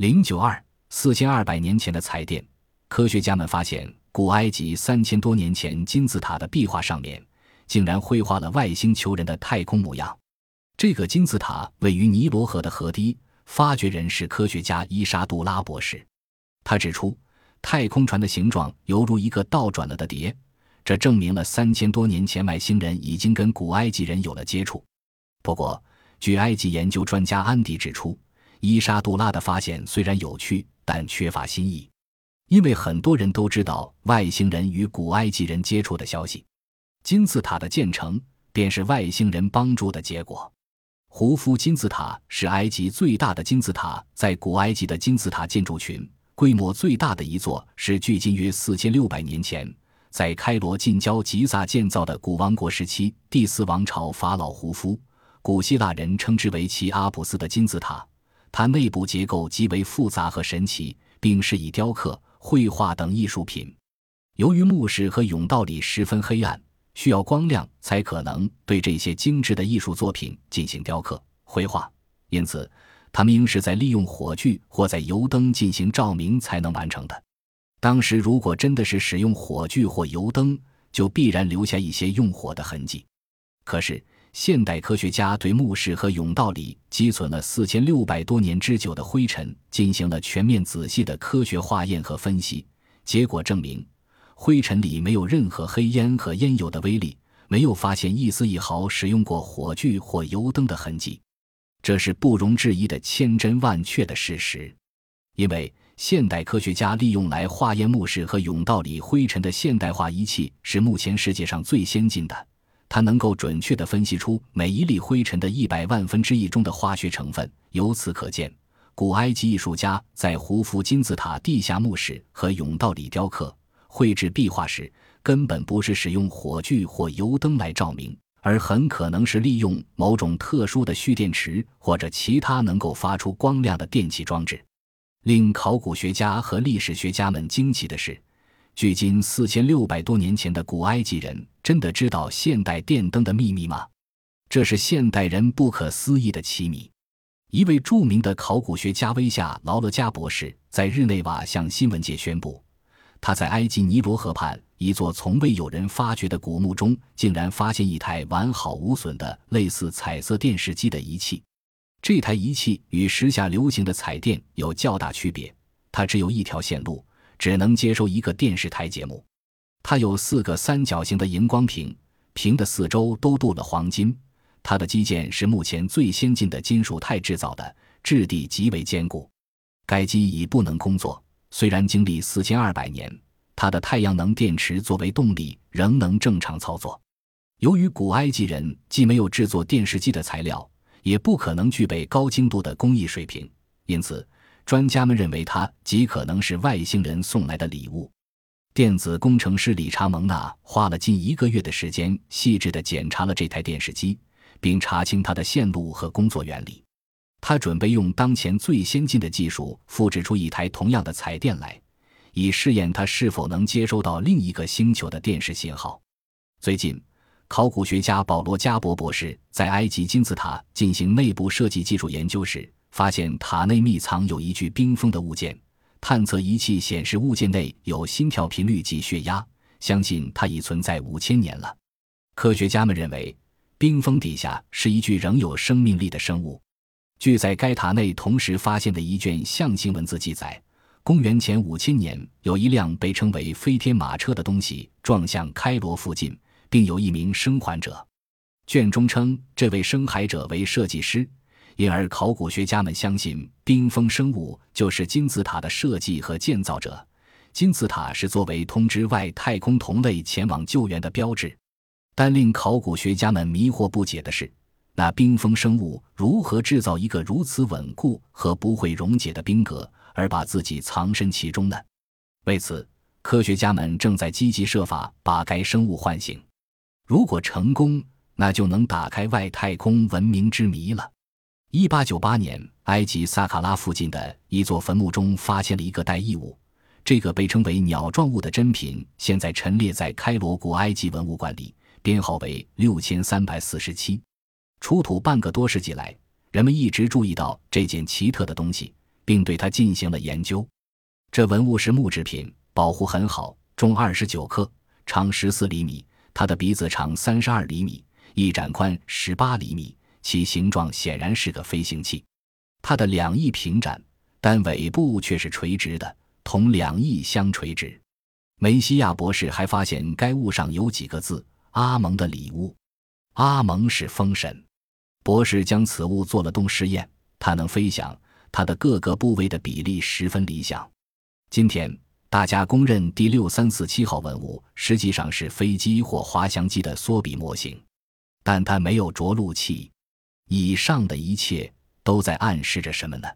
零九二四千二百年前的彩电，科学家们发现古埃及三千多年前金字塔的壁画上面，竟然绘画了外星球人的太空模样。这个金字塔位于尼罗河的河堤，发掘人是科学家伊莎杜拉博士。他指出，太空船的形状犹如一个倒转了的碟，这证明了三千多年前外星人已经跟古埃及人有了接触。不过，据埃及研究专家安迪指出，伊莎杜拉的发现虽然有趣，但缺乏新意，因为很多人都知道外星人与古埃及人接触的消息。金字塔的建成便是外星人帮助的结果。胡夫金字塔是埃及最大的金字塔，在古埃及的金字塔建筑群规模最大的一座是距今约四千六百年前在开罗近郊吉萨建造的古王国时期第四王朝法老胡夫。古希腊人称之为奇阿普斯的金字塔，它内部结构极为复杂和神奇，并是以雕刻、绘画等艺术品。由于墓室和甬道里十分黑暗，需要光亮才可能对这些精致的艺术作品进行雕刻、绘画，因此他们应是在利用火炬或在油灯进行照明才能完成的。当时如果真的是使用火炬或油灯，就必然留下一些用火的痕迹。可是。现代科学家对墓室和甬道里积存了四千六百多年之久的灰尘进行了全面仔细的科学化验和分析，结果证明，灰尘里没有任何黑烟和烟油的微粒，没有发现一丝一毫使用过火炬或油灯的痕迹，这是不容置疑的千真万确的事实。因为现代科学家利用来化验墓室和甬道里灰尘的现代化仪器是目前世界上最先进的。它能够准确地分析出每一粒灰尘的一百万分之一中的化学成分。由此可见，古埃及艺术家在胡夫金字塔地下墓室和甬道里雕刻、绘制壁画时，根本不是使用火炬或油灯来照明，而很可能是利用某种特殊的蓄电池或者其他能够发出光亮的电气装置。令考古学家和历史学家们惊奇的是。距今四千六百多年前的古埃及人真的知道现代电灯的秘密吗？这是现代人不可思议的奇谜。一位著名的考古学家威夏劳勒加博士在日内瓦向新闻界宣布，他在埃及尼罗河畔一座从未有人发掘的古墓中，竟然发现一台完好无损的类似彩色电视机的仪器。这台仪器与时下流行的彩电有较大区别，它只有一条线路。只能接收一个电视台节目，它有四个三角形的荧光屏，屏的四周都镀了黄金。它的基件是目前最先进的金属钛制造的，质地极为坚固。该机已不能工作，虽然经历四千二百年，它的太阳能电池作为动力仍能正常操作。由于古埃及人既没有制作电视机的材料，也不可能具备高精度的工艺水平，因此。专家们认为，它极可能是外星人送来的礼物。电子工程师理查蒙纳花了近一个月的时间，细致地检查了这台电视机，并查清它的线路和工作原理。他准备用当前最先进的技术复制出一台同样的彩电来，以试验它是否能接收到另一个星球的电视信号。最近，考古学家保罗加博博士在埃及金字塔进行内部设计技术研究时。发现塔内密藏有一具冰封的物件，探测仪器显示物件内有心跳频率及血压，相信它已存在五千年了。科学家们认为，冰封底下是一具仍有生命力的生物。据在该塔内同时发现的一卷象形文字记载，公元前五千年，有一辆被称为“飞天马车”的东西撞向开罗附近，并有一名生还者。卷中称这位生还者为设计师。因而，考古学家们相信冰封生物就是金字塔的设计和建造者。金字塔是作为通知外太空同类前往救援的标志。但令考古学家们迷惑不解的是，那冰封生物如何制造一个如此稳固和不会溶解的冰格，而把自己藏身其中呢？为此，科学家们正在积极设法把该生物唤醒。如果成功，那就能打开外太空文明之谜了。一八九八年，埃及萨卡拉附近的一座坟墓中发现了一个带异物，这个被称为鸟状物的珍品，现在陈列在开罗古埃及文物馆里，编号为六千三百四十七。出土半个多世纪来，人们一直注意到这件奇特的东西，并对它进行了研究。这文物是木制品，保护很好，重二十九克，长十四厘米。它的鼻子长三十二厘米，翼展宽十八厘米，其形状显然是个飞行器。它的两翼平展，但尾部却是垂直的，同两翼相垂直。梅西亚博士还发现该物上有几个字：“阿蒙的礼物。”阿蒙是风神。博士将此物做了动实验，它能飞翔，它的各个部位的比例十分理想。今天大家公认第六三四七号文物实际上是飞机或滑翔机的缩比模型，但它没有着陆器。以上的一切都在暗示着什么呢？